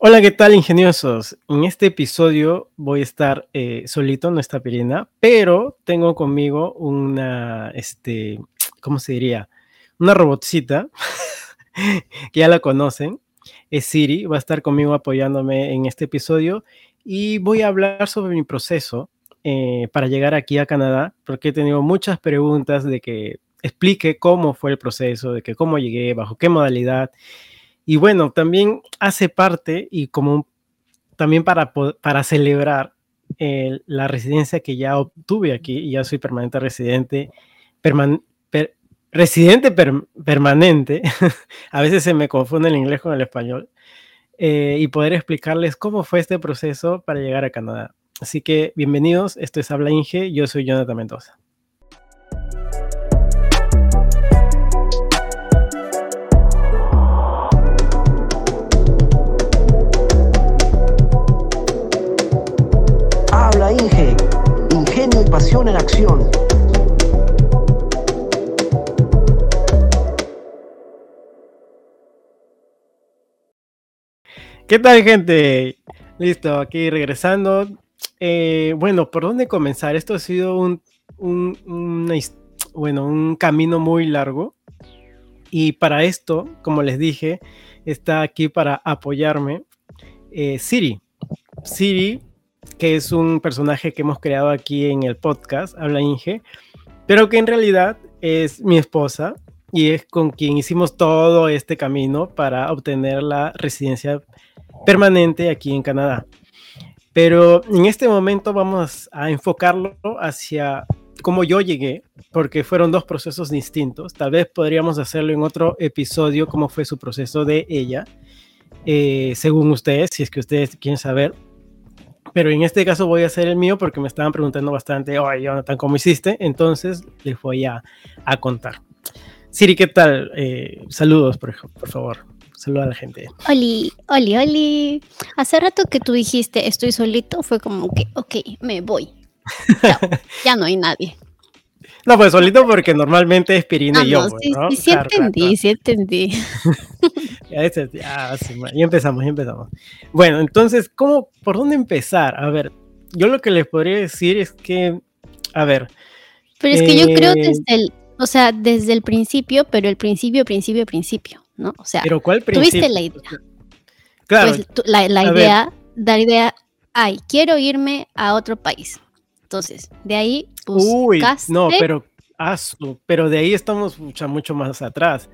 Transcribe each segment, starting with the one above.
Hola, ¿qué tal, ingeniosos? En este episodio voy a estar eh, solito, no está Pirina, pero tengo conmigo una, este, ¿cómo se diría? Una robotcita, que ya la conocen, es Siri, va a estar conmigo apoyándome en este episodio y voy a hablar sobre mi proceso eh, para llegar aquí a Canadá, porque he tenido muchas preguntas de que explique cómo fue el proceso, de que cómo llegué, bajo qué modalidad y bueno, también hace parte y como también para, para celebrar la residencia que ya obtuve aquí, ya soy permanente residente, residente permanente, a veces se me confunde el inglés con el español, eh, y poder explicarles cómo fue este proceso para llegar a Canadá. Así que bienvenidos, esto es Habla Inge, yo soy Jonathan Mendoza. Pasión en acción. ¿Qué tal, gente? Listo, aquí regresando. Eh, bueno, ¿por dónde comenzar? Esto ha sido un, bueno, un camino muy largo. Y para esto, como les dije, está aquí para apoyarme eh, Siri. Siri que es un personaje que hemos creado aquí en el podcast, Habla Inge, pero que en realidad es mi esposa y es con quien hicimos todo este camino para obtener la residencia permanente aquí en Canadá. Pero en este momento vamos a enfocarlo hacia cómo yo llegué, porque fueron dos procesos distintos. Tal vez podríamos hacerlo en otro episodio, cómo fue su proceso de ella, eh, según ustedes, si es que ustedes quieren saber pero en este caso voy a hacer el mío porque me estaban preguntando bastante, oye, Jonathan, ¿cómo hiciste? Entonces les voy a, a contar. Siri, ¿qué tal? Eh, saludos, por, por favor. Saluda a la gente. Oli, oli, oli. Hace rato que tú dijiste estoy solito, fue como que, ok, me voy. ya no hay nadie. No, pues solito porque normalmente es Pirina y yo. No, sí, sí, sí entendí, sí entendí. ya, ya, empezamos, ya empezamos. Bueno, entonces, ¿cómo, por dónde empezar? A ver, yo lo que les podría decir es que, a ver. Pero es que yo creo eh, desde el, o sea, desde el principio, pero el principio, principio, principio, ¿no? O sea, ¿pero cuál principio? tuviste la idea. Claro. Pues, la, la idea, la idea, ay, quiero irme a otro país. Entonces, de ahí Uy, no, pero, pero de ahí estamos mucho, mucho más atrás.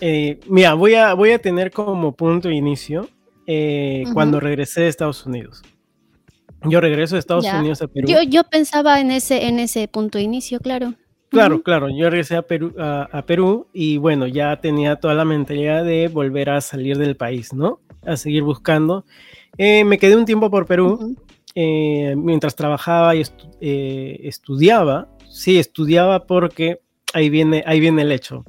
Eh, mira, voy a, voy a tener como punto de inicio eh, cuando regresé de Estados Unidos. Yo regreso de Estados Unidos a Perú. Yo, yo pensaba en ese, en ese punto de inicio, claro. Claro, claro. Yo regresé a Perú, a, Perú y bueno, ya tenía toda la mentalidad de volver a salir del país, ¿no? A seguir buscando. Eh, me quedé un tiempo por Perú, mientras trabajaba y estudiaba. Sí, estudiaba porque ahí viene, ahí viene el hecho.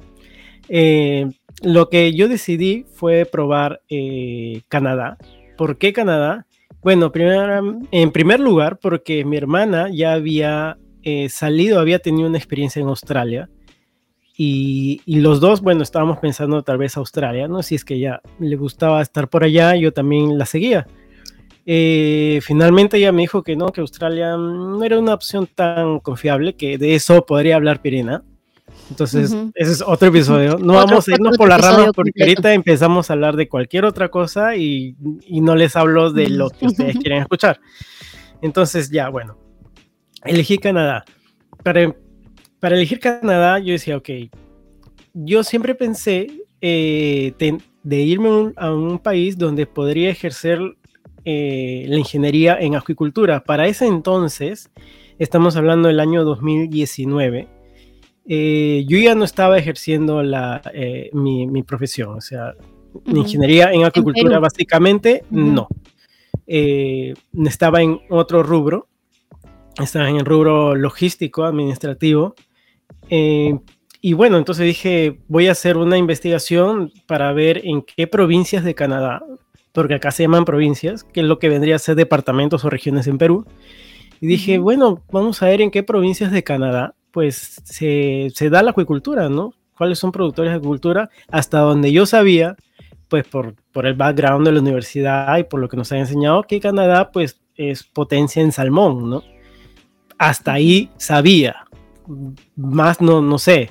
Eh, lo que yo decidí fue probar eh, Canadá. ¿Por qué Canadá? Bueno, en primer lugar, porque mi hermana ya había eh, salido, había tenido una experiencia en Australia. Y, los dos, bueno, estábamos pensando tal vez Australia, ¿no? Si es que ya le gustaba estar por allá, yo también la seguía. Finalmente ella me dijo que no, que Australia no era una opción tan confiable, que de eso podría hablar Pirina. Entonces, ese es otro episodio. No vamos a irnos por la rama porque ahorita empezamos a hablar de cualquier otra cosa y, no les hablo de lo que ustedes quieren escuchar. Entonces, ya, bueno, elegí Canadá. Para, para elegir Canadá, yo decía, ok, yo siempre pensé eh, de, irme a un país donde podría ejercer eh, la ingeniería en acuicultura. Para ese entonces, estamos hablando del año 2019 eh, yo ya no estaba ejerciendo la, eh, mi, profesión, o sea, ingeniería en agricultura básicamente no. Eh, estaba en otro rubro, estaba en el rubro logístico, administrativo. y bueno, entonces dije, voy a hacer una investigación para ver en qué provincias de Canadá, porque acá se llaman provincias, que es lo que vendría a ser departamentos o regiones en Perú. Y dije, bueno, vamos a ver en qué provincias de Canadá pues se, da la acuicultura, ¿no? ¿Cuáles son productores de acuicultura? Hasta donde yo sabía, pues por, por el background de la universidad y por lo que nos han enseñado, que Canadá pues es potencia en salmón, ¿no? Hasta ahí sabía, más no, no sé.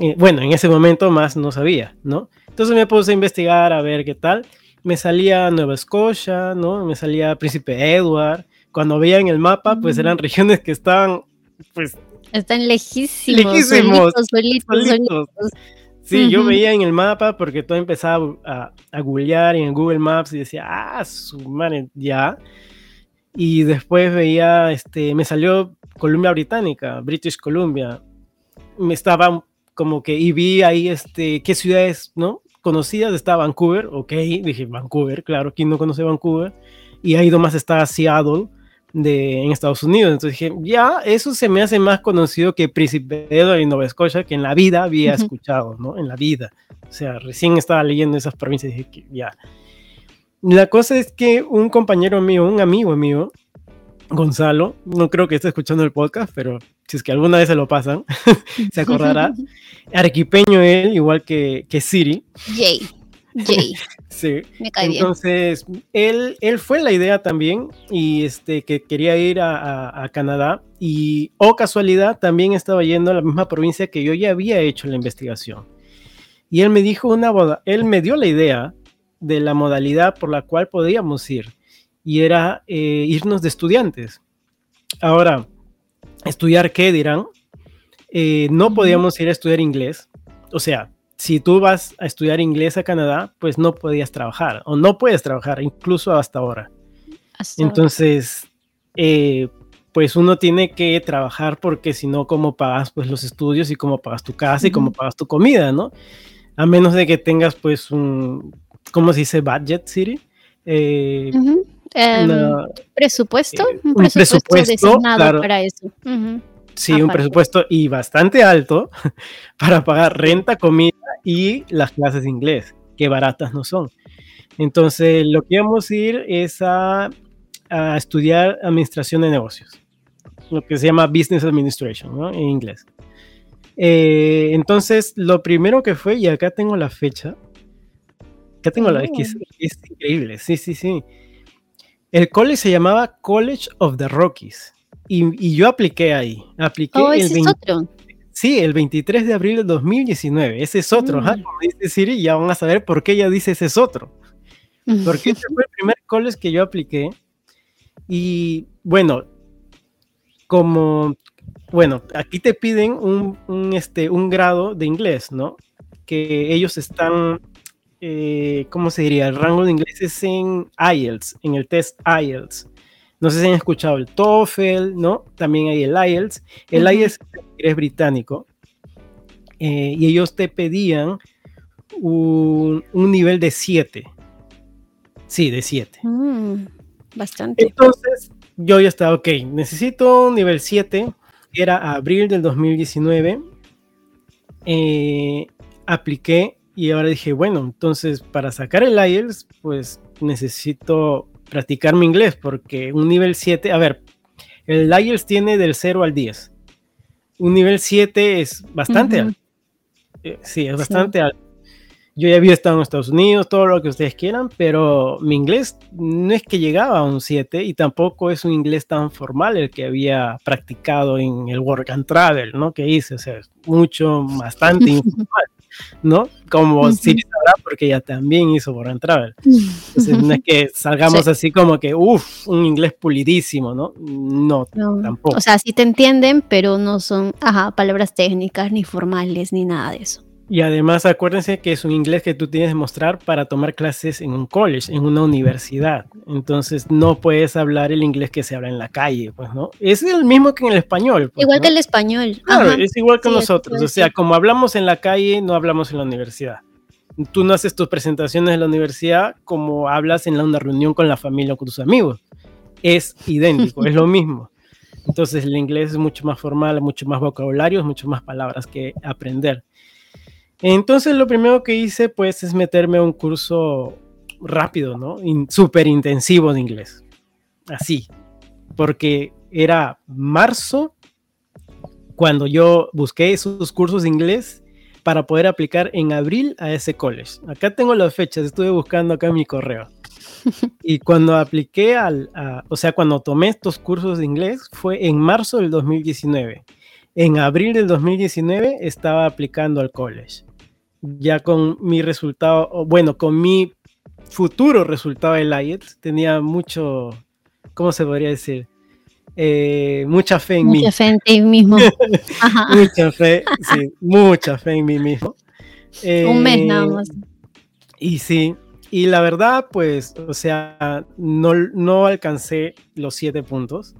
Eh, bueno, en ese momento más no sabía, ¿no? Entonces me puse a investigar a ver qué tal. Me salía Nueva Escocia, ¿no? Me salía Príncipe Edward. Cuando veía en el mapa, pues eran regiones que estaban, pues... Están lejísimos, lejísimos solitos, solitos, Sí, yo veía en el mapa porque todo empezaba a, a googlear en Google Maps y decía, ah, su madre, ya. Y después veía, este, me salió Columbia Británica, British Columbia. Me estaba como que, y vi ahí, este, qué ciudades, ¿no? Conocidas, estaba Vancouver, ok, dije Vancouver, claro, ¿quién no conoce Vancouver? Y ahí nomás está Seattle, de, en Estados Unidos. Entonces dije, ya, eso se me hace más conocido que Príncipe Edward y Nueva Escocia, que en la vida había escuchado, ¿no? En la vida. O sea, recién estaba leyendo esas provincias y dije que ya. La cosa es que un compañero mío, un amigo mío, Gonzalo, no creo que esté escuchando el podcast, pero si es que alguna vez se lo pasan, se acordará. Arequipeño él, igual que, que Siri. Jay. Jay. sí. Me cae Entonces, él, él fue la idea también y este, que quería ir a, a, Canadá y, o oh casualidad, también estaba yendo a la misma provincia que yo ya había hecho la investigación. Y él me dijo una boda, él me dio la idea de la modalidad por la cual podíamos ir y era eh, irnos de estudiantes. Ahora, ¿estudiar qué dirán? Eh, no podíamos ir a estudiar inglés. O sea, si tú vas a estudiar inglés a Canadá, pues no podías trabajar o no puedes trabajar, incluso hasta ahora. Entonces, eh, pues uno tiene que trabajar porque si no, ¿cómo pagas pues los estudios y cómo pagas tu casa y cómo pagas tu comida, ¿no? A menos de que tengas pues un, ¿cómo se dice? Budget City. Eh, Em, presupuesto, eh, un, presupuesto, designado para eso. Sí, un presupuesto y bastante alto para pagar renta, comida y las clases de inglés, que baratas no son. Entonces, lo que vamos a ir es a, estudiar administración de negocios, lo que se llama Business Administration ¿no? en inglés. Eh, entonces, lo primero que fue, y acá tengo la fecha, acá tengo la, que es, oh. es increíble, sí, sí, sí. El college se llamaba College of the Rockies. Y, yo apliqué ahí. Apliqué oh, ese el es otro. Sí, el 23 de abril de 2019. Ese es otro. Mm. Como dice Siri, ya van a saber por qué ella dice ese es otro. Porque ese fue el primer college que yo apliqué. Y bueno, como, bueno, aquí te piden un, un, este, un grado de inglés, ¿no? Que ellos están eh, ¿cómo se diría? El rango de inglés es en IELTS, en el test IELTS. No sé si han escuchado el TOEFL, ¿no? También hay el IELTS. El IELTS es británico eh, y ellos te pedían un, nivel de 7. Sí, de 7. Mm, bastante. Entonces, yo ya estaba, ok, necesito un nivel 7. Era abril del 2019. Eh, apliqué y ahora dije, bueno, entonces para sacar el IELTS, pues necesito practicar mi inglés, porque un nivel 7, a ver, el IELTS tiene del 0 al 10. Un nivel 7 es bastante alto. Eh, sí, es bastante alto. Yo ya había estado en Estados Unidos, todo lo que ustedes quieran, pero mi inglés no es que llegaba a un 7 y tampoco es un inglés tan formal el que había practicado en el Work and Travel, ¿no? Que hice, o sea, es mucho, bastante informal. ¿No? Como Siri sabrá, porque ella también hizo and Travel. Entonces, no es que salgamos así como que, uff, un inglés pulidísimo, ¿no? ¿no? tampoco. O sea, sí te entienden, pero no son, ajá, palabras técnicas, ni formales, ni nada de eso. Y además acuérdense que es un inglés que tú tienes que mostrar para tomar clases en un college, en una universidad. Entonces no puedes hablar el inglés que se habla en la calle, pues, ¿no? Es el mismo que en el español. Pues, igual que el español. Claro, es igual que nosotros. O sea, como hablamos en la calle, no hablamos en la universidad. Tú no haces tus presentaciones en la universidad como hablas en una reunión con la familia o con tus amigos. Es idéntico, es lo mismo. Entonces el inglés es mucho más formal, mucho más vocabulario, mucho más palabras que aprender. Entonces lo primero que hice pues es meterme a un curso rápido, ¿no? Súper intensivo de inglés. Así. Porque era marzo cuando yo busqué esos cursos de inglés. para poder aplicar en abril a ese college. Acá tengo las fechas, estuve buscando acá en mi correo. Y cuando apliqué al, o sea, cuando tomé estos cursos de inglés fue en marzo del 2019. En abril del 2019 estaba aplicando al college. Ya con mi resultado, bueno, con mi futuro resultado del IELTS, tenía mucho, ¿cómo se podría decir? Eh, mucha fe en mí. Mucha fe en ti mismo. mucha fe, sí, mucha fe en mí mismo. Un mes nada eh, más. Y sí, y la verdad, pues, o sea, no, no alcancé los siete puntos.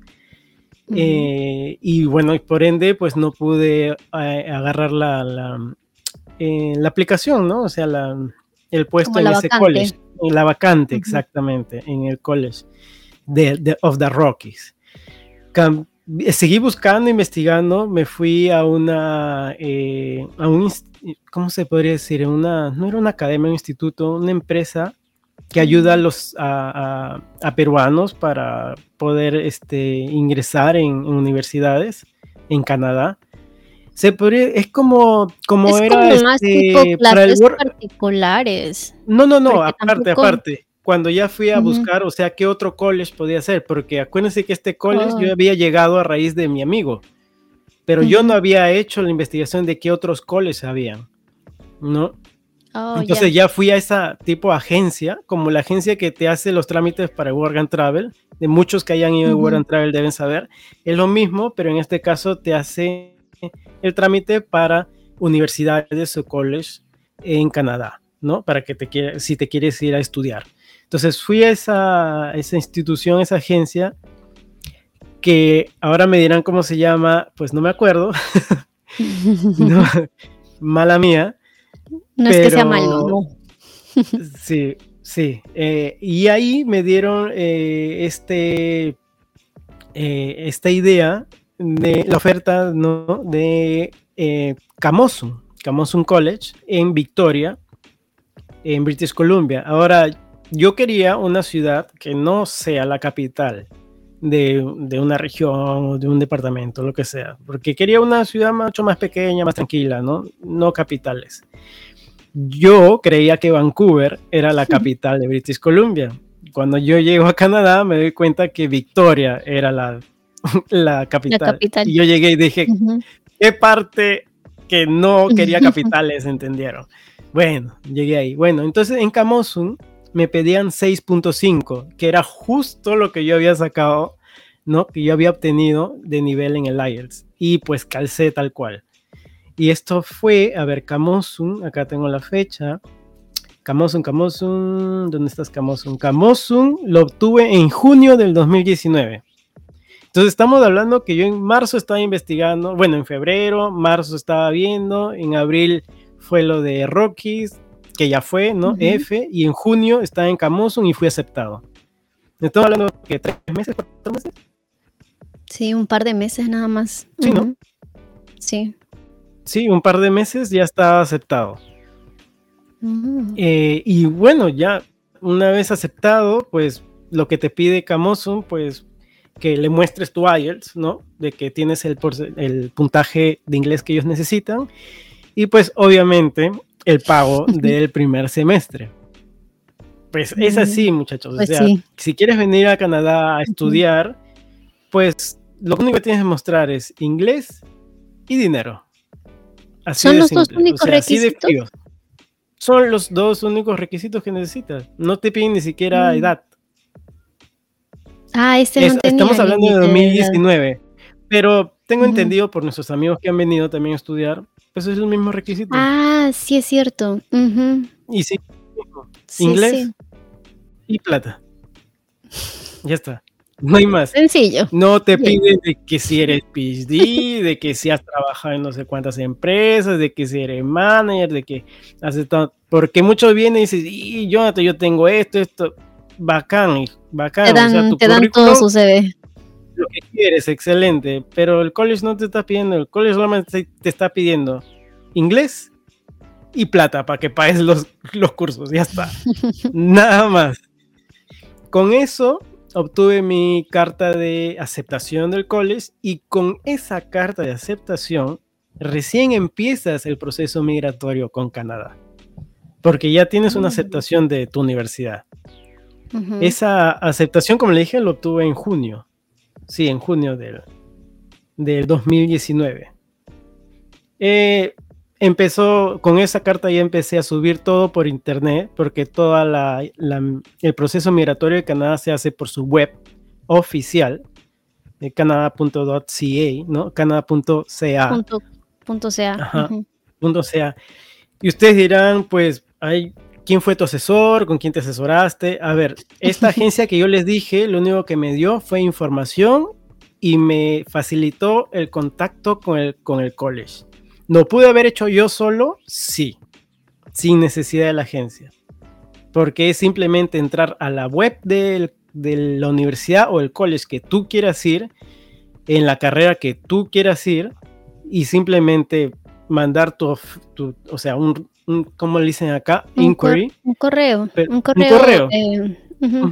Eh, y bueno, por ende, pues no pude agarrar la, la, la, aplicación, ¿no? O sea, la, el puesto en ese college. La vacante, exactamente, en el college de, of the Rockies seguí buscando, investigando, me fui a una, eh, a un, ¿cómo se podría decir? Una, no era una academia, un instituto, una empresa que ayuda a los a, peruanos para poder este, ingresar en, universidades en Canadá. Se podría, es como, como es era como más este, tipo clases particulares. No, no, no, aparte, aparte cuando ya fui a buscar, o sea, qué otro college podía ser, porque acuérdense que este college yo había llegado a raíz de mi amigo, pero yo no había hecho la investigación de qué otros colleges habían, ¿no? Oh, Entonces ya fui a esa tipo de agencia, como la agencia que te hace los trámites para Work and Travel, de muchos que hayan ido a Work and Travel deben saber, es lo mismo, pero en este caso te hace el trámite para universidades o college en Canadá, ¿no? Para que te si te quieres ir a estudiar. Entonces fui a esa, esa institución, esa agencia, que ahora me dirán cómo se llama, pues no me acuerdo. mala mía. No es que sea malo, no. sí, sí. Eh, y ahí me dieron eh, este, eh, esta idea de la oferta ¿no? de eh, Camosun, Camosun College en Victoria, en British Columbia. Ahora, yo quería una ciudad que no sea la capital de, una región o de un departamento, lo que sea, porque quería una ciudad mucho más pequeña, más tranquila, ¿no? No capitales. Yo creía que Vancouver era la capital de British Columbia. Cuando yo llego a Canadá me doy cuenta que Victoria era la, la, capital. Y yo llegué y dije, ¿qué parte que no quería capitales entendieron? Bueno, llegué ahí. Bueno, entonces en Camosun me pedían 6.5, que era justo lo que yo había sacado, ¿no? Que yo había obtenido de nivel en el IELTS. Y pues calcé tal cual. Y esto fue, a ver, Camosun, acá tengo la fecha. Camosun, Camosun, ¿dónde estás Camosun? Camosun lo obtuve en junio del 2019. Entonces estamos hablando que yo en marzo estaba investigando, bueno, en febrero, marzo estaba viendo, en abril fue lo de Rockies, que ya fue, ¿no? F, y en junio estaba en Camosun y fui aceptado. Estamos hablando de tres meses, cuatro meses. Sí, un par de meses nada más. Sí, ¿no? Sí. Sí, un par de meses ya estaba aceptado. Mm. Eh, y bueno, ya una vez aceptado, pues lo que te pide Camosun, pues que le muestres tu IELTS, ¿no? De que tienes el, el puntaje de inglés que ellos necesitan. Y pues obviamente el pago del primer semestre. Pues es así, muchachos. o pues sea, si quieres venir a Canadá a estudiar, pues lo único que tienes que mostrar es inglés y dinero. Así ¿Son los dos únicos requisitos? Son los dos únicos requisitos que necesitas. No te piden ni siquiera mm. edad. Ah, este no Estamos hablando de 2019. Pero tengo entendido por nuestros amigos que han venido también a estudiar, pues es el mismo requisito. Ah, sí es cierto. Y sí, inglés y plata. Ya está. No hay más. Sencillo. No te piden de que si eres PhD, de que si has trabajado en no sé cuántas empresas, de que si eres manager, de que haces todo. Porque muchos vienen y dicen, y Jonathan, yo tengo esto, esto. Bacán, bacán. Te dan, te dan todo su CV lo que quieres, excelente, pero el college no te está pidiendo, el college solamente te está pidiendo inglés y plata para que pagues los, los cursos, ya está. Nada más. Con eso obtuve mi carta de aceptación del college y con esa carta de aceptación recién empiezas el proceso migratorio con Canadá, porque ya tienes una mm. aceptación de tu universidad. Esa aceptación, como le dije, lo obtuve en junio. Sí, en junio del, del 2019. Eh, empezó, con esa carta ya empecé a subir todo por internet, porque todo el proceso migratorio de Canadá se hace por su web oficial, de canadá.ca, ¿no? Canadá.ca. Punto, .ca. punto .ca. Y ustedes dirán, pues, hay, ¿quién fue tu asesor? ¿Con quién te asesoraste? A ver, esta agencia que yo les dije, lo único que me dio fue información y me facilitó el contacto con el, con el college. ¿Lo pude haber hecho yo solo? Sí, sin necesidad de la agencia. Porque es simplemente entrar a la web de la universidad o el college que tú quieras ir, en la carrera que tú quieras ir, y simplemente mandar tu, o sea, un, ¿cómo le dicen acá? Inquiry. un correo. un correo. Eh,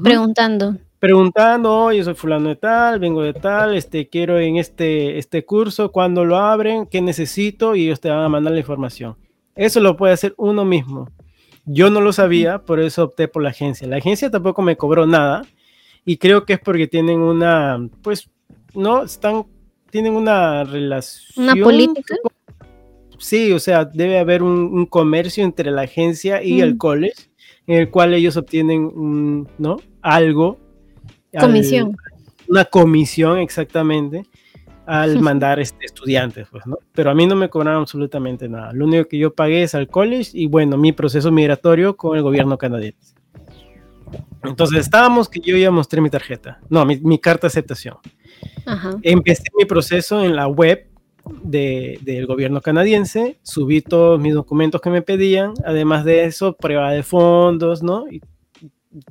preguntando preguntando, oye, soy fulano de tal, vengo de tal, este, quiero en este, este curso, cuando lo abren, qué necesito, y ellos te van a mandar la información. Eso lo puede hacer uno mismo. Yo no lo sabía, por eso opté por la agencia. La agencia tampoco me cobró nada, y creo que es porque tienen una, pues, no, están, tienen una relación. ¿Una política? Sí, o sea, debe haber un, comercio entre la agencia y el college, en el cual ellos obtienen, ¿no? Algo Comisión. una comisión exactamente al mandar este, estudiantes, pues, ¿no? Pero a mí no me cobraron absolutamente nada. Lo único que yo pagué es al college y, bueno, mi proceso migratorio con el gobierno canadiense. Entonces estábamos que yo ya mostré mi tarjeta, no, mi, carta de aceptación. Empecé mi proceso en la web del gobierno canadiense, subí todos mis documentos que me pedían, además de eso, prueba de fondos, ¿no? y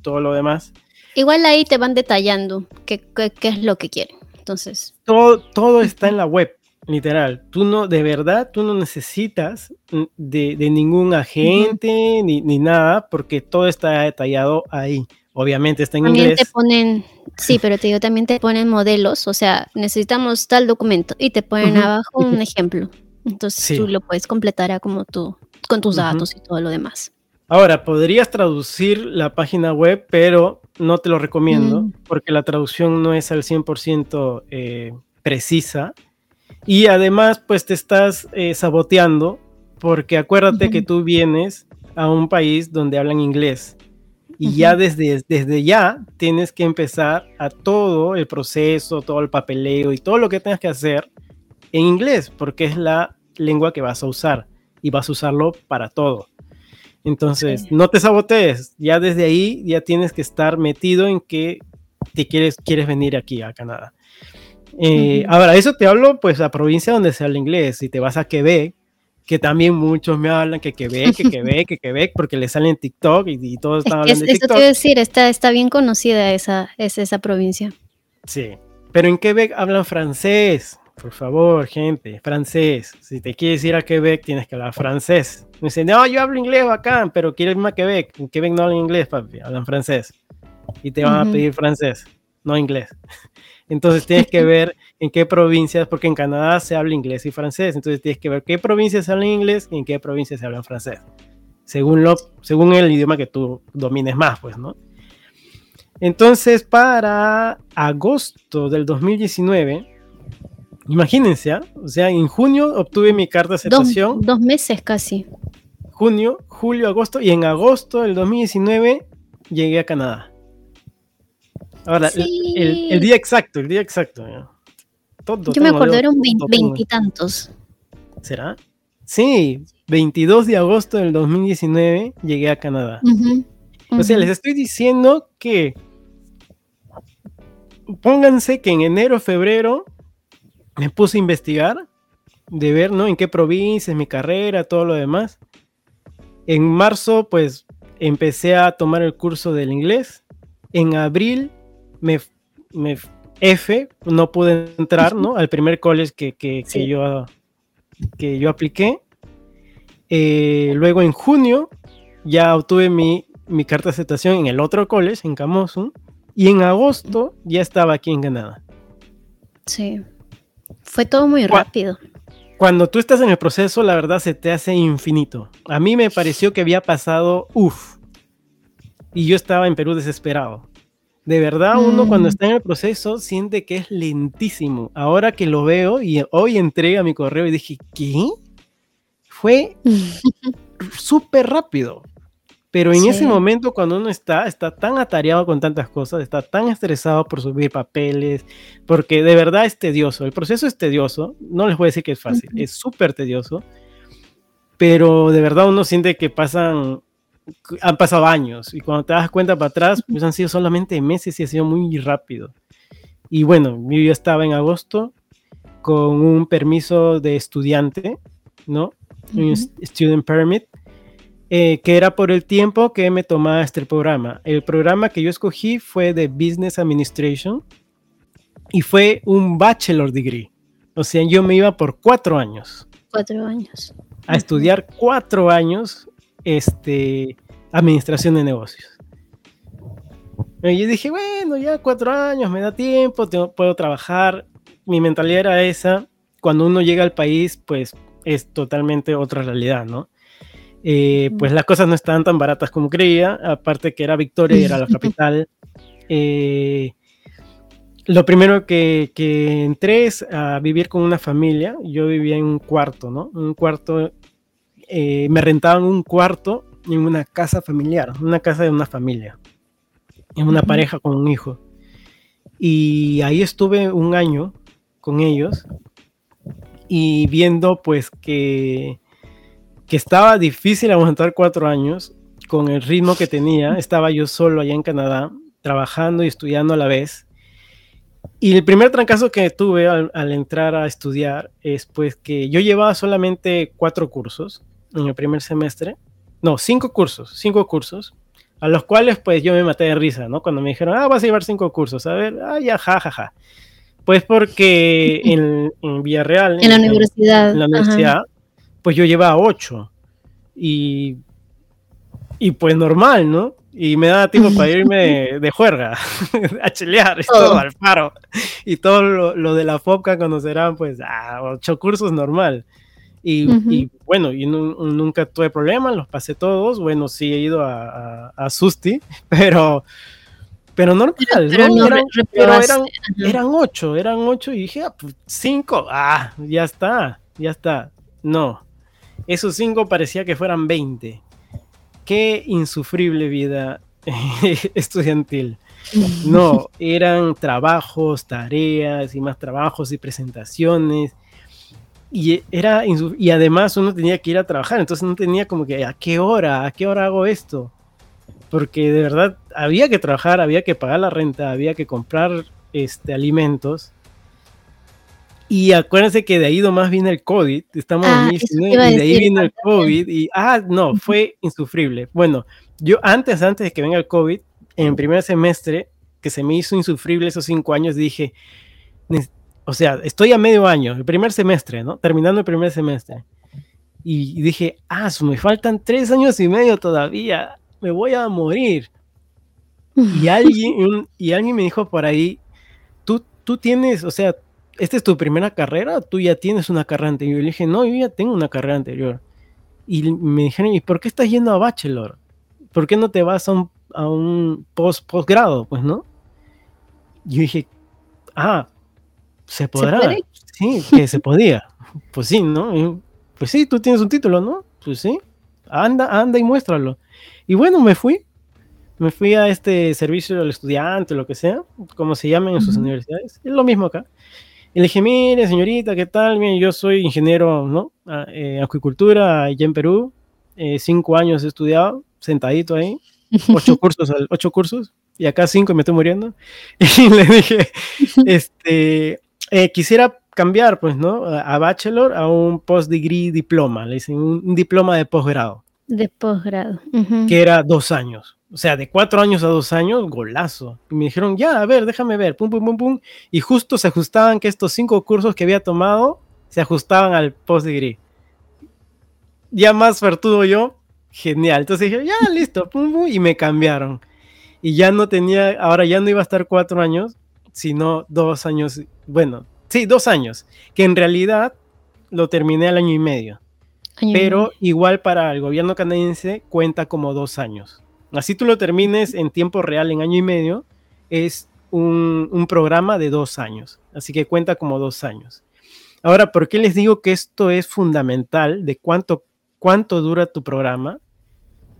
todo lo demás. Igual ahí te van detallando qué, es lo que quieren. Entonces. Todo, todo está en la web, literal. Tú no, de verdad, tú no necesitas de, ningún agente ni, nada, porque todo está detallado ahí. Obviamente está en también inglés. Te ponen, sí, pero te digo, también te ponen modelos, o sea, necesitamos tal documento y te ponen abajo un ejemplo. Entonces tú lo puedes completar a como tú, con tus datos y todo lo demás. Ahora, podrías traducir la página web, pero no te lo recomiendo mm. porque la traducción no es al 100% eh, precisa. Y además, pues te estás eh, saboteando porque acuérdate que tú vienes a un país donde hablan inglés. Y ya desde, desde ya tienes que empezar a todo el proceso, todo el papeleo y todo lo que tengas que hacer en inglés, porque es la lengua que vas a usar y vas a usarlo para todo. Entonces, no te sabotees, ya desde ahí ya tienes que estar metido en que te quieres, quieres venir aquí a Canadá. Eh, ahora, eso te hablo pues a provincia donde se habla inglés, si te vas a Quebec, que también muchos me hablan que Quebec, que Quebec, que Quebec, porque le salen TikTok y, todos están hablando de TikTok. Eso te decir, está, está bien conocida esa, es esa provincia. Sí, pero en Quebec hablan francés, por favor, gente, francés. Si te quieres ir a Quebec, tienes que hablar francés. Me dicen, no, yo hablo inglés bacán, pero quiero irme a Quebec. En Quebec no hablan inglés, papi, hablan francés. Y te van a pedir francés, no inglés. Entonces tienes que ver en qué provincias, porque en Canadá se habla inglés y francés. Entonces tienes que ver qué provincias hablan inglés y en qué provincias se hablan francés. Según, lo, según el idioma que tú domines más, pues, ¿no? Entonces, para agosto del 2019, Imagínense, ¿ah? o sea, en junio obtuve mi carta de aceptación. Dos, meses casi. Junio, julio, agosto, y en agosto del 2019 llegué a Canadá. Ahora, el, día exacto, el día exacto. Yo me acuerdo, eran veintitantos. ¿Será? Sí, 22 de agosto del 2019 llegué a Canadá. O sea, les estoy diciendo que pónganse que en enero, febrero me puse a investigar, de ver, ¿no? En qué provincias, mi carrera, todo lo demás. En marzo, pues, empecé a tomar el curso del inglés. En abril, me, me F, no pude entrar, ¿no? Al primer college que, que, yo, que yo apliqué. Eh, luego en junio, ya obtuve mi, mi, carta de aceptación en el otro college, en Camosun. Y en agosto, ya estaba aquí en Canadá. Sí. Fue todo muy rápido. cuando tú estás en el proceso, la verdad se te hace infinito. A mí me pareció que había pasado, uff, y yo estaba en Perú desesperado. De verdad, uno cuando mm. está en el proceso siente que es lentísimo. Ahora que lo veo y hoy entré a mi correo y dije, ¿qué? Fue súper rápido. Pero en ese momento, cuando uno está, está tan atareado con tantas cosas, está tan estresado por subir papeles, porque de verdad es tedioso. El proceso es tedioso. No les voy a decir que es fácil, es súper tedioso. Pero de verdad uno siente que pasan, han pasado años. Y cuando te das cuenta para atrás, pues han sido solamente meses y ha sido muy rápido. Y bueno, yo estaba en agosto con un permiso de estudiante, ¿no? Un student permit eh, que era por el tiempo que me tomaba este programa. El programa que yo escogí fue de Business Administration y fue un bachelor degree. O sea, yo me iba por cuatro años. Cuatro años. A estudiar cuatro años este, administración de negocios. Y yo dije, bueno, ya cuatro años, me da tiempo, puedo trabajar. Mi mentalidad era esa. Cuando uno llega al país, pues es totalmente otra realidad, ¿no? Eh, pues las cosas no estaban tan baratas como creía, aparte que era Victoria y era la capital. Eh, lo primero que, entré es a vivir con una familia. Yo vivía en un cuarto, ¿no? Un cuarto, eh, me rentaban un cuarto en una casa familiar, una casa de una familia, en una pareja con un hijo. Y ahí estuve un año con ellos y viendo pues que que estaba difícil aguantar cuatro años con el ritmo que tenía. Estaba yo solo allá en Canadá, trabajando y estudiando a la vez. Y el primer trancazo que tuve al, entrar a estudiar es pues que yo llevaba solamente cuatro cursos en el primer semestre. No, cinco cursos, cinco cursos, a los cuales pues yo me maté de risa, ¿no? Cuando me dijeron, ah, vas a llevar cinco cursos, a ver, ah, ya, ja, ja, ja. Pues porque en, en Villarreal, en, la universidad, en la universidad pues yo llevaba ocho. Y, y pues normal, ¿no? Y me daba tiempo para irme de, juerga, a chelear, y todo al faro. Y todo lo, de la FOPCA conocerán, pues, ah, ocho cursos normal. Y, bueno, y nunca tuve problemas, los pasé todos. Bueno, sí he ido a, a, Susti, pero, pero normal. Pero, eran, eran, ocho, eran ocho y dije, ah, pues, cinco, ah, ya está, ya está. No, esos cinco parecía que fueran 20. Qué insufrible vida estudiantil. No, eran trabajos, tareas y más trabajos y presentaciones. Y, era, y además uno tenía que ir a trabajar, entonces no tenía como que a qué hora, a qué hora hago esto. Porque de verdad había que trabajar, había que pagar la renta, había que comprar este, alimentos. Y acuérdense que de ahí nomás viene el COVID, estamos en y de ahí vino el COVID, y ah, no, fue insufrible. Bueno, yo antes, antes de que venga el COVID, en el primer semestre, que se me hizo insufrible esos cinco años, dije, o sea, estoy a medio año, el primer semestre, ¿no? Terminando el primer semestre. Y dije, ah, me faltan tres años y medio todavía, me voy a morir. Y alguien, y alguien me dijo por ahí, tú, tú tienes, o sea, ¿esta es tu primera carrera? ¿Tú ya tienes una carrera anterior? Y le dije, no, yo ya tengo una carrera anterior. Y me dijeron, ¿y por qué estás yendo a bachelor? ¿Por qué no te vas a un, a un post, postgrado? Pues, ¿no? Yo dije, ah, ¿se podrá? sí, que se podía. Pues sí, ¿no? pues sí, tú tienes un título, ¿no? Pues sí, anda, anda y muéstralo. Y bueno, me fui. Me fui a este servicio del estudiante, lo que sea, como se llamen en sus universidades. Es lo mismo acá. Y le dije, mire, señorita, ¿qué tal? Mire, yo soy ingeniero, ¿no? Ah, eh, acuicultura allá en Perú. Eh, cinco años he estudiado, sentadito ahí. Ocho cursos, ocho cursos. Y acá cinco y me estoy muriendo. Y le dije, este, eh, quisiera cambiar, pues, ¿no? A bachelor a un post-degree diploma. Le dicen un, diploma de posgrado. De posgrado. Que era dos años o sea, de cuatro años a dos años, golazo. Y me dijeron, ya, a ver, déjame ver, pum, pum, pum, pum. Y justo se ajustaban que estos cinco cursos que había tomado se ajustaban al post-degree. Ya más vertudo yo, genial. Entonces dije, ya, listo, pum, pum, y me cambiaron. Y ya no tenía, ahora ya no iba a estar cuatro años, sino dos años, bueno, sí, dos años, que en realidad lo terminé al año y medio. pero igual para el gobierno canadiense cuenta como dos años. Así tú lo termines en tiempo real en año y medio, es un, un programa de dos años. Así que cuenta como dos años. Ahora, ¿por qué les digo que esto es fundamental de cuánto, cuánto dura tu programa?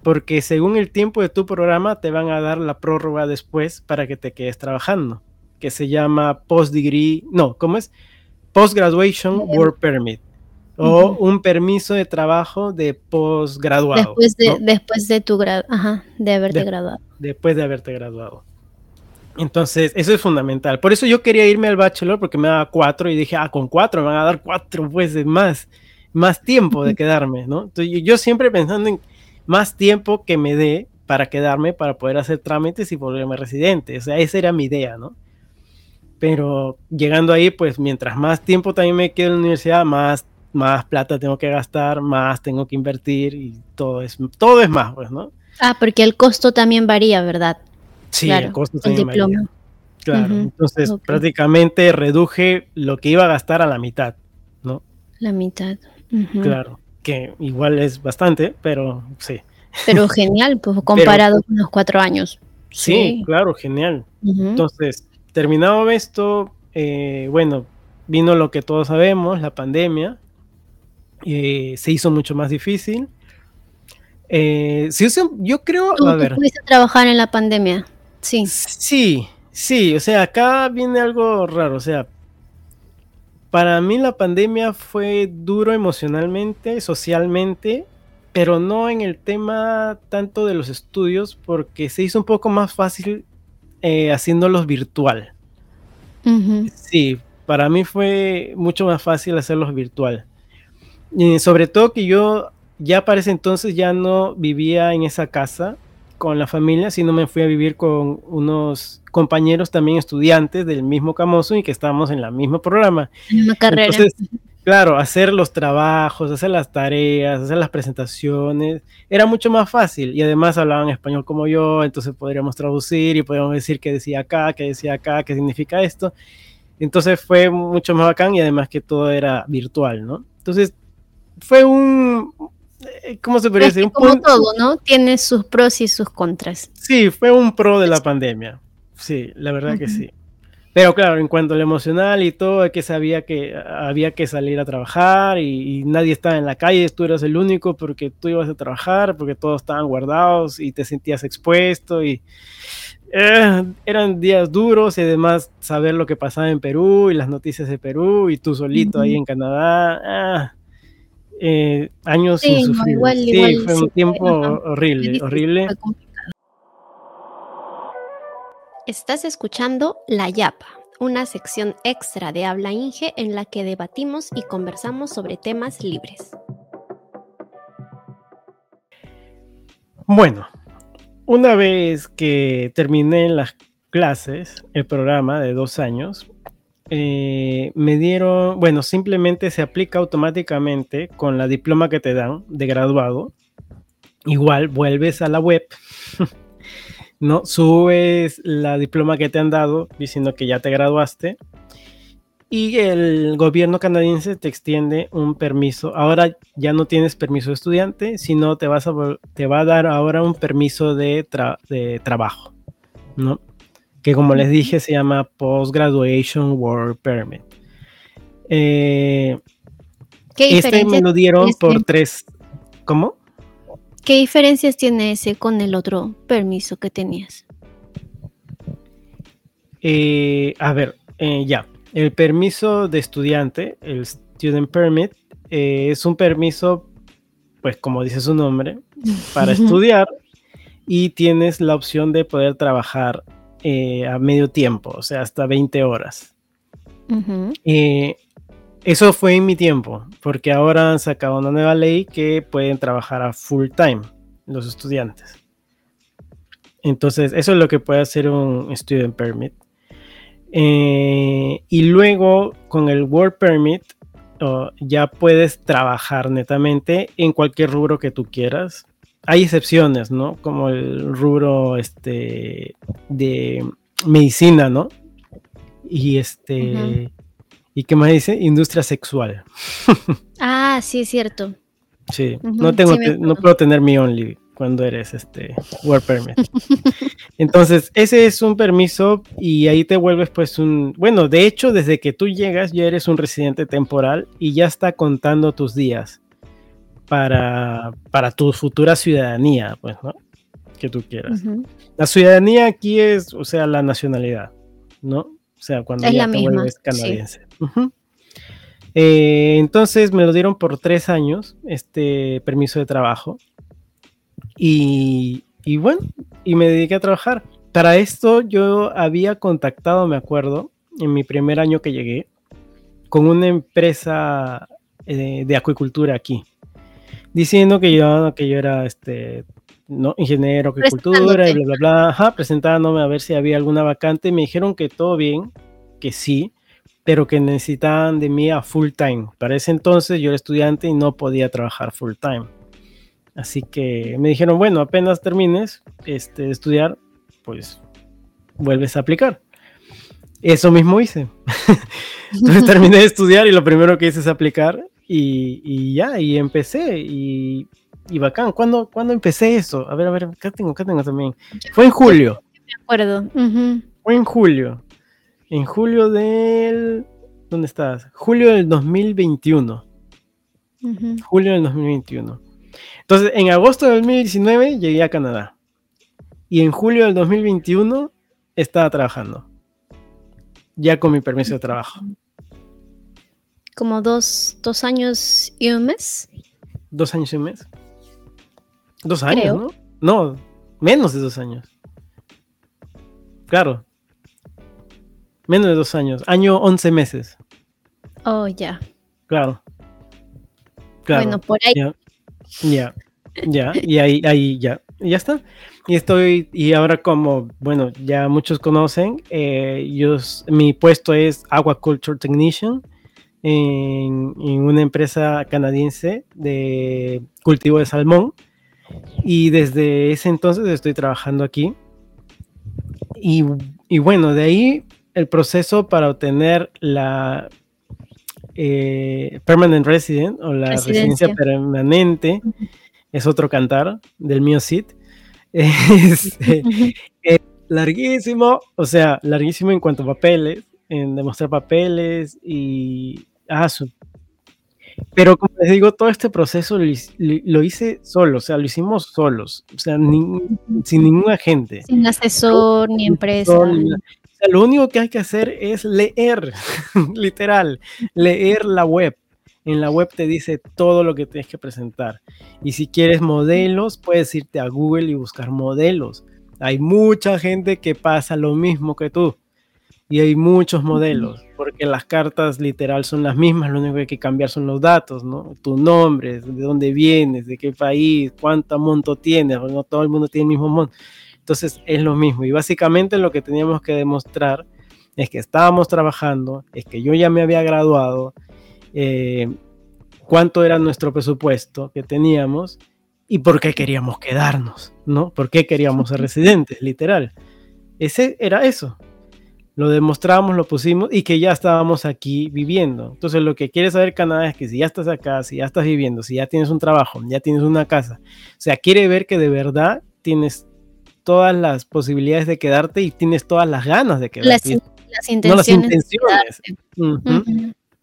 Porque según el tiempo de tu programa te van a dar la prórroga después para que te quedes trabajando, que se llama post degree, no, ¿cómo es? Post graduation work permit o un permiso de trabajo de posgraduado. Después de, después de tu grado, ajá, de haberte graduado. Después de haberte graduado. Entonces, eso es fundamental. Por eso yo quería irme al bachelor porque me daba cuatro y dije, ah, con cuatro me van a dar cuatro pues más, más tiempo de quedarme, ¿no? Entonces, yo siempre pensando en más tiempo que me dé para quedarme, para poder hacer trámites y volverme residente. O sea, esa era mi idea, ¿no? Pero llegando ahí, pues mientras más tiempo también me quedo en la universidad, más, más plata tengo que gastar, más tengo que invertir y todo es, todo es más, pues, ¿no? Ah, porque el costo también varía, ¿verdad? Sí, el costo el diploma. Claro, entonces prácticamente reduje lo que iba a gastar a la mitad, ¿no? La mitad. Claro, que igual es bastante, pero sí. Pero genial, pues comparado con los cuatro años. Sí, claro, genial. Entonces, terminado esto, eh, bueno, vino lo que todos sabemos, la pandemia, eh, se hizo mucho más difícil. Eh, yo creo, a ver. ¿Pudiste trabajar en la pandemia? Sí. Sí, sí, o sea, acá viene algo raro, o sea, para mí la pandemia fue duro emocionalmente, socialmente, pero no en el tema tanto de los estudios, porque se hizo un poco más fácil eh, haciéndolos virtual. Sí, para mí fue mucho más fácil hacerlos virtual. Y sobre todo que yo ya para ese entonces ya no vivía en esa casa, con la familia, sino me fui a vivir con unos compañeros también estudiantes del mismo Camoso y que estábamos en la misma programa. Misma carrera. Entonces, claro, hacer los trabajos, hacer las tareas, hacer las presentaciones, era mucho más fácil y además hablaban español como yo, entonces podríamos traducir y podríamos decir qué decía acá, qué decía acá, qué significa esto. Entonces fue mucho más bacán y además que todo era virtual, ¿no? Entonces fue un, eh, ¿cómo se podría decir? Un como todo, ¿no? Tiene sus pros y sus contras. Sí, fue un pro de la pandemia. Sí, la verdad que sí. Pero claro, en cuanto al emocional y todo, es que sabía que había que salir a trabajar y, nadie estaba en la calle, tú eras el único porque tú ibas a trabajar, porque todos estaban guardados y te sentías expuesto y eh, eran días duros y además saber lo que pasaba en Perú y las noticias de Perú y tú solito ahí en Canadá. Ah, eh, años sin sufrir. sí, fue un tiempo horrible, horrible. Estás escuchando La Yapa, una sección extra de Habla Inge en la que debatimos y conversamos sobre temas libres. Bueno, una vez que terminé las clases, el programa de dos años, eh, me dieron, bueno, simplemente se aplica automáticamente con la diploma que te dan de graduado. Igual vuelves a la web, ¿no? Subes la diploma que te han dado diciendo que ya te graduaste y el gobierno canadiense te extiende un permiso. Ahora ya no tienes permiso de estudiante, sino te, vas a, te va a dar ahora un permiso de, de trabajo, ¿no? que como les dije se llama Post Graduation Work Permit. Eh, este me lo dieron por tres. ¿Cómo? ¿Qué diferencias tiene ese con el otro permiso que tenías? Eh, a ver, eh, ya. El permiso de estudiante, el Student Permit, es un permiso, pues como dice su nombre, para estudiar y tienes la opción de poder trabajar eh, a medio tiempo, o sea, hasta 20 horas. Eso fue en mi tiempo, porque ahora han sacado una nueva ley que pueden trabajar a full time los estudiantes. Entonces, eso es lo que puede hacer un student permit. Eh, y luego, con el work permit, oh, ya puedes trabajar netamente en cualquier rubro que tú quieras hay excepciones, ¿no? Como el rubro este, de medicina, ¿no? Y este. ¿Y qué más dice? Industria sexual. ah, sí, es cierto. Sí, no, tengo no puedo tener mi Only cuando eres este Work Permit. Entonces, ese es un permiso y ahí te vuelves pues un, bueno, de hecho, desde que tú llegas ya eres un residente temporal y ya está contando tus días para, para tu futura ciudadanía, pues, ¿no? Que tú quieras. La ciudadanía aquí es, o sea, la nacionalidad, ¿no? O sea, cuando ya te vuelves canadiense. Eh, entonces me lo dieron por tres años, este permiso de trabajo. Y, bueno, y me dediqué a trabajar. Para esto yo había contactado, me acuerdo, en mi primer año que llegué, con una empresa eh, de acuicultura aquí, diciendo que yo, que yo era este, ¿no? ingeniero acuicultura y bla, bla, bla, Ajá, presentándome a ver si había alguna vacante. Me dijeron que todo bien, que sí, pero que necesitaban de mí a full time. Para ese entonces yo era estudiante y no podía trabajar full time. Así que me dijeron, bueno, apenas termines este, de estudiar, pues vuelves a aplicar. Eso mismo hice. Entonces terminé de estudiar y lo primero que hice es aplicar y, ya, y empecé. Y, y bacán, ¿Cuándo, ¿cuándo, empecé eso? A ver, a ver, acá tengo, acá tengo también. Fue en julio. Me acuerdo. Fue en julio. En julio del... ¿Dónde estás? Julio del 2021. Julio del 2021. Entonces, en agosto del 2019 llegué a Canadá. Y en julio del 2021 estaba trabajando. Ya con mi permiso de trabajo. Como dos, años y un mes. Dos años y un mes. Dos años, ¿no? No, menos de dos años. Claro. Menos de dos años. Año once meses. Oh, ya. Claro. Bueno, por ahí. Ya, ya, y ahí, ahí ya, ya está. Y estoy, y ahora como, bueno, ya muchos conocen, eh, yo, mi puesto es Aquaculture Technician en, una empresa canadiense de cultivo de salmón. Y desde ese entonces estoy trabajando aquí. Y, y bueno, de ahí el proceso para obtener la eh, permanent Resident o la residencia, permanente es otro cantar del mío sit. Eh, es, larguísimo, o sea, larguísimo en cuanto a papeles, en demostrar papeles y... Ah, pero como les digo, todo este proceso lo, hice solo, o sea, lo hicimos solos, o sea, sin ningún agente. Sin asesor ni empresa lo único que hay que hacer es leer, literal, leer la web. En la web te dice todo lo que tienes que presentar. Y si quieres modelos, puedes irte a Google y buscar modelos. Hay mucha gente que pasa lo mismo que tú. Y hay muchos modelos, porque las cartas literal son las mismas, lo único que hay que cambiar son los datos, ¿no? Tu nombre, de dónde vienes, de qué país, cuánto monto tienes, no todo el mundo tiene el mismo monto. Entonces es lo mismo y básicamente lo que teníamos que demostrar es que estábamos trabajando, es que yo ya me había graduado, eh, cuánto era nuestro presupuesto que teníamos y por qué queríamos quedarnos, ¿no? ¿Por qué queríamos ser residentes, literal? Ese era eso. Lo demostramos, lo pusimos y que ya estábamos aquí viviendo. Entonces lo que quiere saber Canadá es que si ya estás acá, si ya estás viviendo, si ya tienes un trabajo, ya tienes una casa, o sea, quiere ver que de verdad tienes todas las posibilidades de quedarte y tienes todas las ganas de quedarte. Las, intenciones.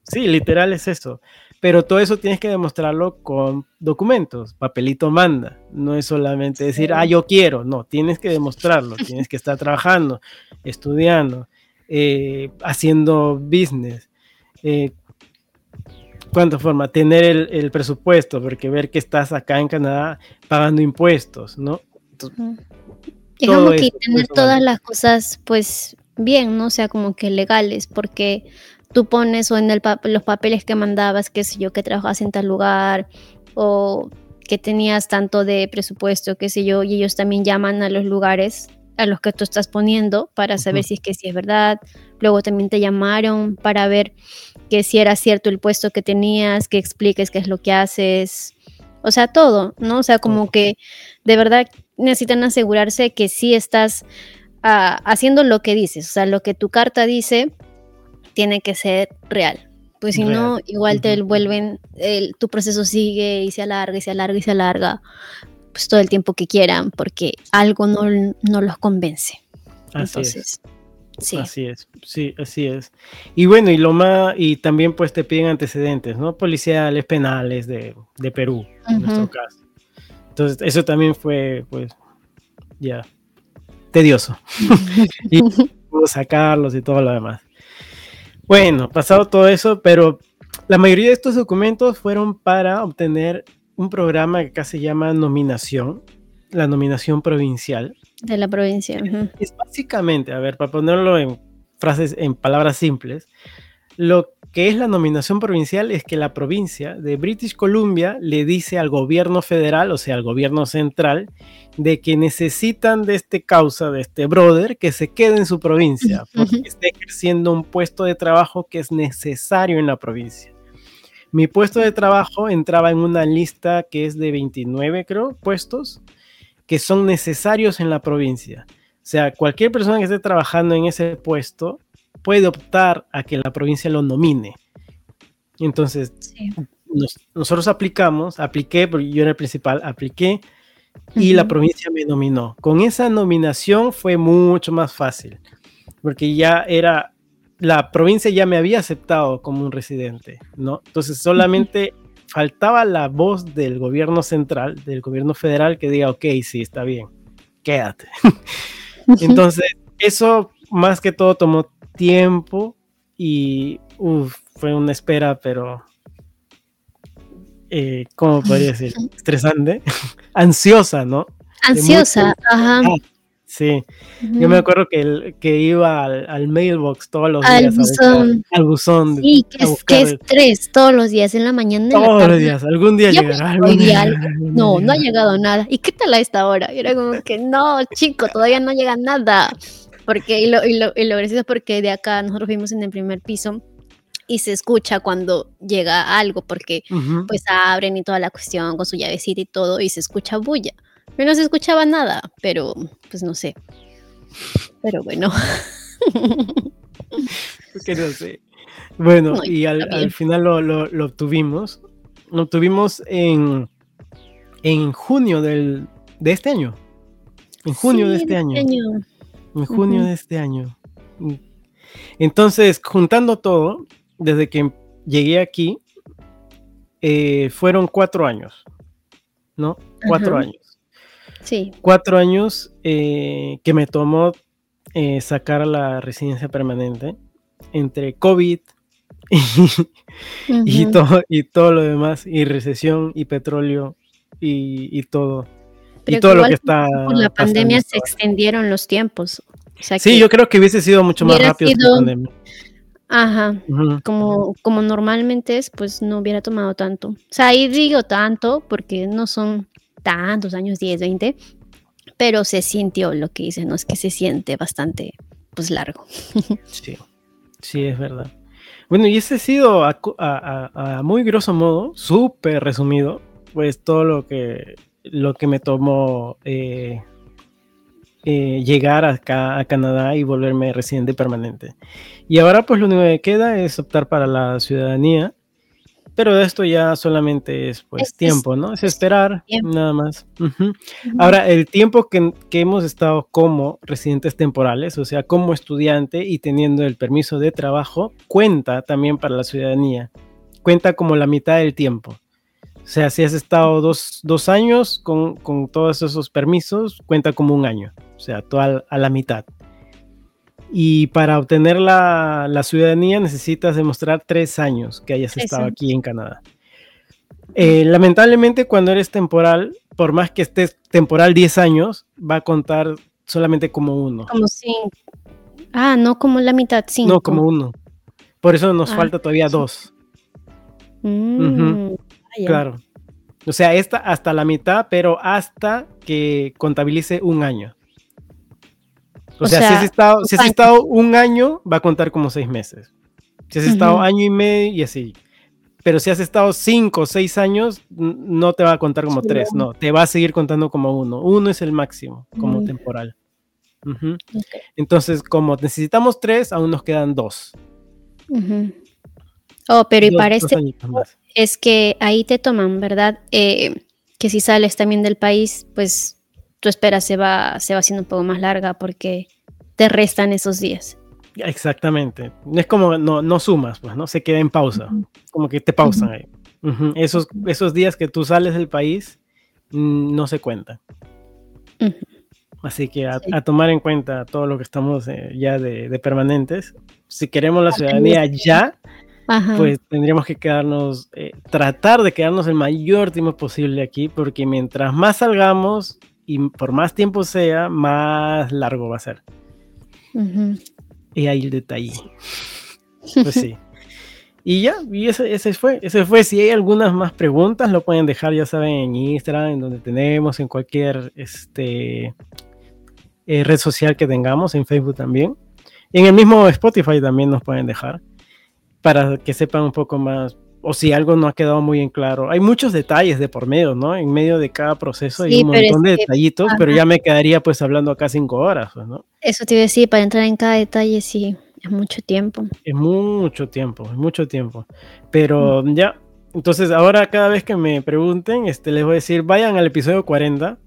Sí, literal es eso. Pero todo eso tienes que demostrarlo con documentos, papelito manda. No es solamente decir, ah, yo quiero. No, tienes que demostrarlo. tienes que estar trabajando, estudiando, eh, haciendo business. Eh, ¿Cuánta forma? Tener el, el, presupuesto, porque ver que estás acá en Canadá pagando impuestos, ¿no? es como que tener todas las cosas, pues, bien, ¿no? O sea, como que legales, porque tú pones o en el los papeles que mandabas, qué sé yo, que trabajabas en tal lugar, o que tenías tanto de presupuesto, qué sé yo, y ellos también llaman a los lugares a los que tú estás poniendo para saber si es que sí es verdad. Luego también te llamaron para ver que si era cierto el puesto que tenías, que expliques qué es lo que haces. O sea, todo, ¿no? O sea, como que de verdad necesitan asegurarse que sí estás ah, haciendo lo que dices, o sea, lo que tu carta dice tiene que ser real. Pues si no, igual te vuelven, el, tu proceso sigue y se alarga y se alarga y se alarga, pues todo el tiempo que quieran, porque algo no, no los convence. Así es. Sí. Así es, sí, así es. Y bueno, y lo más, y también pues te piden antecedentes, ¿no? Policiales, penales de, de Perú, en nuestro caso. Entonces, eso también fue, pues, ya, tedioso. y sacarlos y todo lo demás. Bueno, pasado todo eso, pero la mayoría de estos documentos fueron para obtener un programa que acá se llama nominación, la nominación provincial. De la provincia. Es básicamente, a ver, para ponerlo en frases, en palabras simples, lo que es la nominación provincial es que la provincia de British Columbia le dice al gobierno federal, o sea, al gobierno central, de que necesitan de este causa, de este brother, que se quede en su provincia, porque está ejerciendo un puesto de trabajo que es necesario en la provincia. Mi puesto de trabajo entraba en una lista que es de 29, creo, puestos que son necesarios en la provincia. O sea, cualquier persona que esté trabajando en ese puesto puede optar a que la provincia lo nomine. Entonces, nosotros aplicamos, apliqué, porque yo era el principal, apliqué y la provincia me nominó. Con esa nominación fue mucho más fácil, porque ya era, la provincia ya me había aceptado como un residente, ¿no? Entonces solamente faltaba la voz del gobierno central, del gobierno federal, que diga, ok, sí, está bien, quédate. Entonces, eso más que todo tomó tiempo y fue una espera, pero eh, ¿cómo podría decir? Estresante, ansiosa, ¿no? Ansiosa, ajá. Ah, sí, yo me acuerdo que, que iba al, mailbox todos los días. Buzón. al buzón. Sí, qué, estrés, todos los días, en la mañana. todos los días, algún día llegará. no, no ha llegado nada. ¿Y qué tal a esta hora? Y era como que, no, chico, todavía no llega nada. Porque, y lo, y lo, y lo gracioso es porque de acá nosotros vimos en el primer piso y se escucha cuando llega algo, porque pues abren y toda la cuestión con su llavecita y todo, y se escucha bulla. Pero no se escuchaba nada, pero pues no sé. Pero bueno. que no sé. Bueno, y al, final lo, lo, obtuvimos. Lo obtuvimos en, en junio del, de este año. En junio de este año. año en junio de este año. Entonces, juntando todo, desde que llegué aquí, eh, fueron cuatro años, ¿no? Cuatro años. Sí. Cuatro años eh, que me tomó eh, sacar la residencia permanente entre COVID y, todo, y todo lo demás, y recesión y petróleo y todo y todo lo que está. Por la pandemia se extendieron los tiempos. sí, yo creo que hubiese sido mucho más rápido. la pandemia. Ajá, como, como normalmente es, pues no hubiera tomado tanto. O sea, ahí digo tanto porque no son tantos años, 10, 20, pero se sintió lo que dice, no es que se siente bastante, pues largo. Sí, sí, es verdad. Bueno, y ese ha sido a, a muy grosso modo, súper resumido, pues todo lo que lo que me tomó eh, eh, llegar acá a Canadá y volverme residente permanente. Y ahora pues lo único que queda es optar para la ciudadanía, pero esto ya solamente es pues tiempo, ¿no? Es esperar, nada más. Ahora, el tiempo que, que, hemos estado como residentes temporales, o sea, como estudiante y teniendo el permiso de trabajo, cuenta también para la ciudadanía. Cuenta como la mitad del tiempo. O sea, si has estado dos, años con, todos esos permisos, cuenta como un año, o sea, toda a la mitad. Y para obtener la, ciudadanía necesitas demostrar tres años que hayas estado aquí en Canadá. Eh, lamentablemente, cuando eres temporal, por más que estés temporal 10 años, va a contar solamente como uno. Como cinco. Ah, no como la mitad, cinco. No, como uno. Por eso nos ah, falta todavía dos. Mm. Claro. O sea, esta hasta la mitad, pero hasta que contabilice un año. O, sea, si has, estado, si has estado un año, va a contar como seis meses. Si has estado año y medio y así. Pero si has estado cinco o seis años, no te va a contar como tres, no, te va a seguir contando como uno. Uno es el máximo, como temporal. Entonces, como necesitamos tres, aún nos quedan dos. Oh, pero y para este es que ahí te toman, ¿verdad? Eh, que si sales también del país, pues tu espera se va, se va haciendo un poco más larga porque te restan esos días. Exactamente. Es como no, no sumas, pues, ¿no? Se queda en pausa. Como que te pausan ahí. esos, esos días que tú sales del país mm, no se cuentan. Así que a, tomar en cuenta todo lo que estamos eh, ya de, permanentes. Si queremos la ciudadanía ya, pues tendríamos que quedarnos, eh, tratar de quedarnos el mayor tiempo posible aquí, porque mientras más salgamos y por más tiempo sea, más largo va a ser. Y ahí el detalle. Pues sí. Y ya, y ese, ese, fue, ese fue. Si hay algunas más preguntas, lo pueden dejar, ya saben, en Instagram, en donde tenemos, en cualquier este, eh, red social que tengamos, en Facebook también. En el mismo Spotify también nos pueden dejar, para que sepan un poco más, o si algo no ha quedado muy en claro. Hay muchos detalles de por medio, ¿no? En medio de cada proceso hay un montón de detallitos, pero ya me quedaría pues hablando acá cinco horas, pues, ¿no? Eso te iba a decir, para entrar en cada detalle, sí, es mucho tiempo. Es mucho tiempo, es mucho tiempo. Pero mm. ya, entonces ahora cada vez que me pregunten, este, les voy a decir, vayan al episodio 40.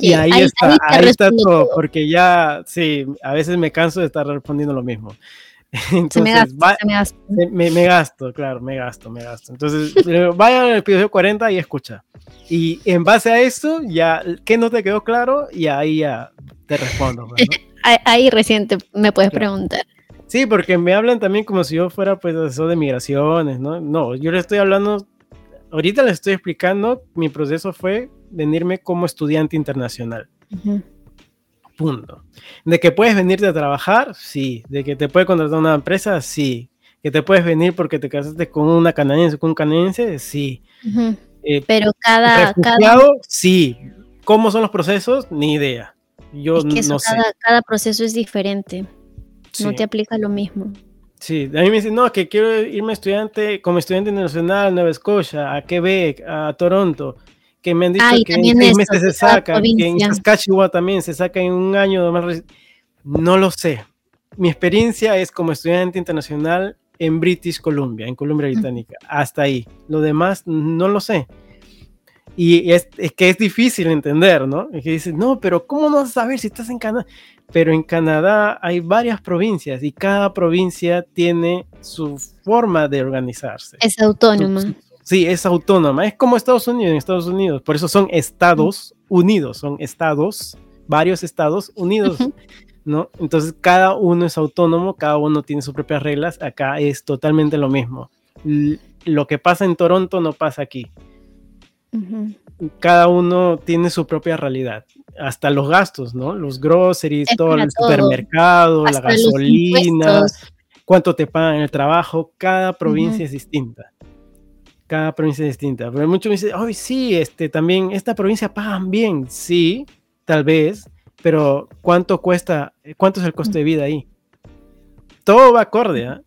Y ahí, está, ahí está todo, porque ya, sí, a veces me canso de estar respondiendo lo mismo. Entonces, me, gasto, me, gasto. claro, me gasto, me gasto. Entonces, vayan al episodio 40 y escucha. Y en base a eso, ya, ¿qué no te quedó claro? Y ahí ya te respondo. Pues, ahí recién me puedes preguntar. Sí, porque me hablan también como si yo fuera pues asesor de migraciones, ¿no? No, yo le estoy hablando, ahorita les estoy explicando, mi proceso fue venirme como estudiante internacional. Punto. De que puedes venirte a trabajar, sí. De que te puede contratar una empresa, sí. Que te puedes venir porque te casaste con una canadiense, con un canadiense, sí. Eh, Pero cada, sí. ¿Cómo son los procesos? Ni idea. Yo no cada, sé. Cada proceso es diferente. No te aplica lo mismo. Sí, a mí me dicen, no, que quiero irme estudiante, como estudiante internacional a Nueva Escocia, a Quebec, a Toronto que me han dicho que en seis meses se saca, que en Saskatchewan también se saca en un año más. No lo sé. Mi experiencia es como estudiante internacional en British Columbia, en Columbia Británica. Hasta ahí. Lo demás no lo sé. Y es, que es difícil entender, ¿no? Es que dices, no, pero ¿cómo no vas a saber si estás en Canadá? Pero en Canadá hay varias provincias y cada provincia tiene su forma de organizarse. Es autónoma. Sí, es autónoma. Es como Estados Unidos en Estados Unidos. Por eso son Estados Unidos. Son estados, varios Estados Unidos. ¿no? Entonces cada uno es autónomo, cada uno tiene sus propias reglas. Acá es totalmente lo mismo. lo que pasa en Toronto no pasa aquí. Cada uno tiene su propia realidad. Hasta los gastos, ¿no? Los groceries, todo el supermercado, la gasolina, cuánto te pagan el trabajo. Cada provincia es distinta cada provincia es distinta. Pero muchos me dicen, ay, sí, este, también esta provincia pagan bien. Sí, tal vez, pero ¿cuánto cuesta? ¿Cuánto es el coste de vida ahí? Todo va acorde, ¿ah?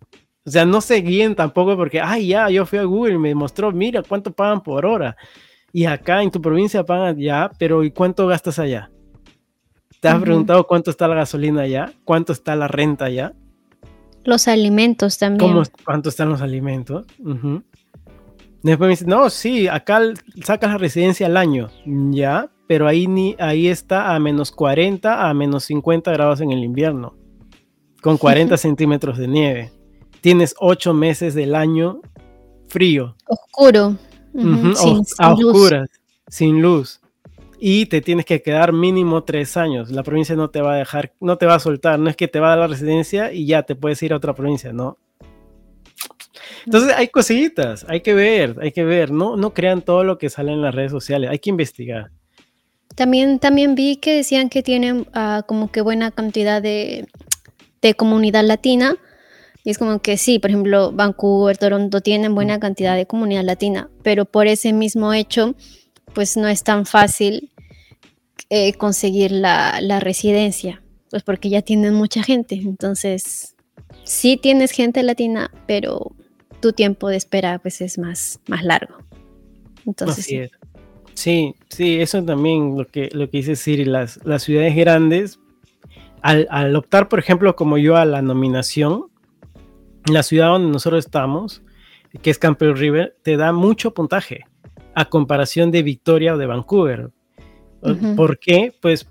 O sea, no se guíen tampoco porque, ay, ya, yo fui a Google y me mostró, mira cuánto pagan por hora. Y acá en tu provincia pagan ya, pero ¿y cuánto gastas allá? ¿Te has preguntado cuánto está la gasolina allá? ¿Cuánto está la renta allá? Los alimentos también. ¿Cómo, ¿Cuánto están los alimentos? Después me dice, no, sí, acá sacas la residencia al año, ya, pero ahí, ni, ahí está a menos 40 a menos 50 grados en el invierno, con 40 centímetros de nieve. Tienes 8 meses del año frío. Oscuro. a oscuras, sin luz. Y te tienes que quedar mínimo 3 años. La provincia no te va a dejar, no te va a soltar. No es que te va a dar la residencia y ya te puedes ir a otra provincia, no entonces hay cositas, hay que ver, hay que ver, no, no crean todo lo que sale en las redes sociales, hay que investigar. También, también vi que decían que tienen uh, como que buena cantidad de, de, comunidad latina. Y es como que sí, por ejemplo, Vancouver, Toronto tienen buena cantidad de comunidad latina, pero por ese mismo hecho, pues no es tan fácil eh, conseguir la, la residencia, pues porque ya tienen mucha gente. Entonces, sí tienes gente latina, pero tu tiempo de espera pues es más, más largo. Entonces, sí. sí. eso también lo que, lo que dice Siri, las, las ciudades grandes, al, optar, por ejemplo, como yo a la nominación, la ciudad donde nosotros estamos, que es Campbell River, te da mucho puntaje a comparación de Victoria o de Vancouver. ¿Por qué? Pues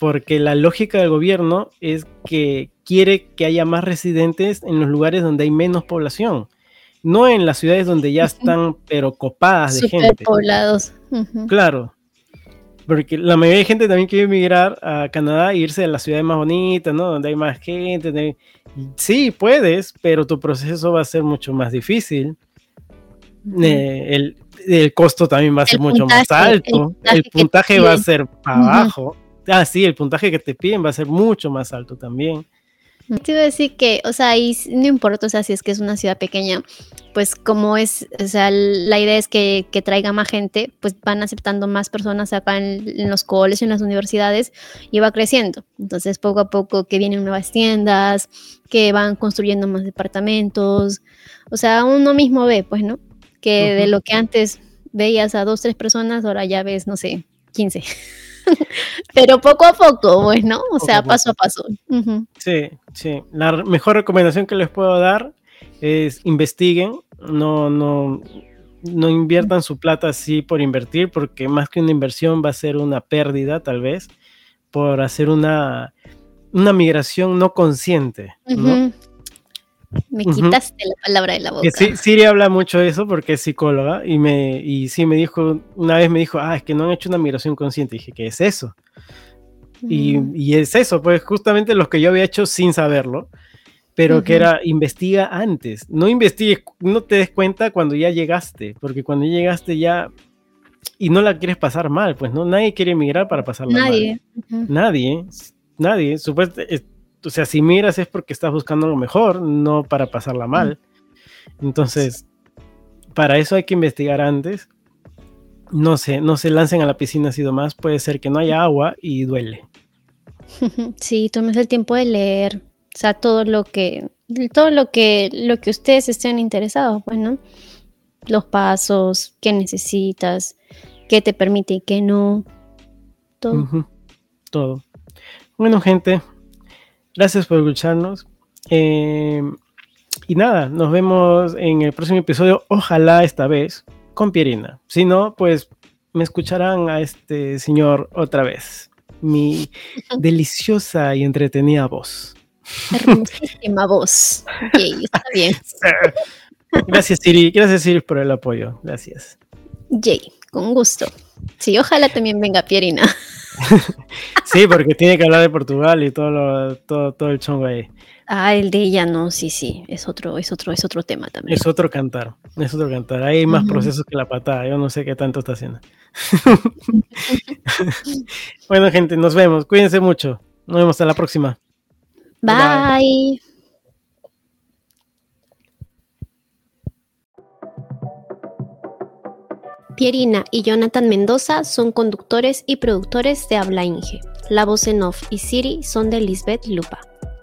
porque la lógica del gobierno es que quiere que haya más residentes en los lugares donde hay menos población, no en las ciudades donde ya están pero copadas de gente. poblados. Claro. Porque la mayoría de gente también quiere emigrar a Canadá e irse a las ciudades más bonitas, ¿no? Donde hay más gente. Sí, puedes, pero tu proceso va a ser mucho más difícil. Eh, el, costo también va a ser mucho más alto. El puntaje, va a ser para abajo. Ah, sí, el puntaje que te piden va a ser mucho más alto también. Te iba a decir que, o sea, ahí no importa, o sea, si es que es una ciudad pequeña, pues como es, o sea, la idea es que, traiga más gente, pues van aceptando más personas acá en, los colegios, en las universidades, y va creciendo. Entonces, poco a poco que vienen nuevas tiendas, que van construyendo más departamentos, o sea, uno mismo ve, pues, ¿no? Que de lo que antes veías a dos, tres personas, ahora ya ves, no sé, 15. Pero poco a poco, pues, ¿no? O sea, paso a paso. Sí, sí. La mejor recomendación que les puedo dar es investiguen, no, no, no inviertan su plata así por invertir, porque más que una inversión va a ser una pérdida, tal vez, por hacer una, una migración no consciente. ¿no? Me quitaste la palabra de la boca. Sí, Siri habla mucho de eso porque es psicóloga y, me, y sí me dijo, una vez me dijo, ah, es que no han hecho una migración consciente. Y dije, ¿qué es eso? Y, mm. y, es eso, pues justamente lo que yo había hecho sin saberlo, pero que era investiga antes. No investigues, no te des cuenta cuando ya llegaste, porque cuando llegaste ya y no la quieres pasar mal, pues no, nadie quiere emigrar para pasarla nadie. mal. Nadie. Nadie, supuestamente o sea, si miras es porque estás buscando lo mejor, no para pasarla mal. Entonces, para eso hay que investigar antes. No sé, no se lancen a la piscina así más, puede ser que no haya agua y duele. Sí, tomes el tiempo de leer, o sea, todo lo que, todo lo que, lo que ustedes estén interesados, pues, ¿no? Los pasos, qué necesitas, qué te permite y qué no, todo. Todo. Bueno, gente, Gracias por escucharnos. Eh, y nada, nos vemos en el próximo episodio, ojalá esta vez, con Pierina. Si no, pues me escucharán a este señor otra vez. Mi deliciosa y entretenida voz. Hermosísima voz. está bien. Gracias, Siri. Gracias, Siri, por el apoyo. Gracias. Jay, con gusto. Sí, ojalá también venga Pierina. sí, porque tiene que hablar de Portugal y todo, todo, todo el chongo ahí. Ah, el de ella no, sí, sí, es otro, es otro, es otro tema también. Es otro cantar, es otro cantar. Hay más procesos que la patada, yo no sé qué tanto está haciendo. bueno, gente, nos vemos. Cuídense mucho. Nos vemos hasta la próxima. Bye. Pierina y Jonathan Mendoza son conductores y productores de Habla Inge. La voz en off y Siri son de Lisbeth Lupa.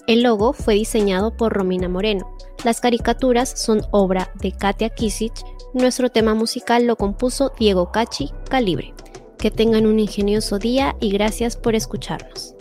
El logo fue diseñado por Romina Moreno. Las caricaturas son obra de Katia Kisich. Nuestro tema musical lo compuso Diego Cachi Calibre. Que tengan un ingenioso día y gracias por escucharnos.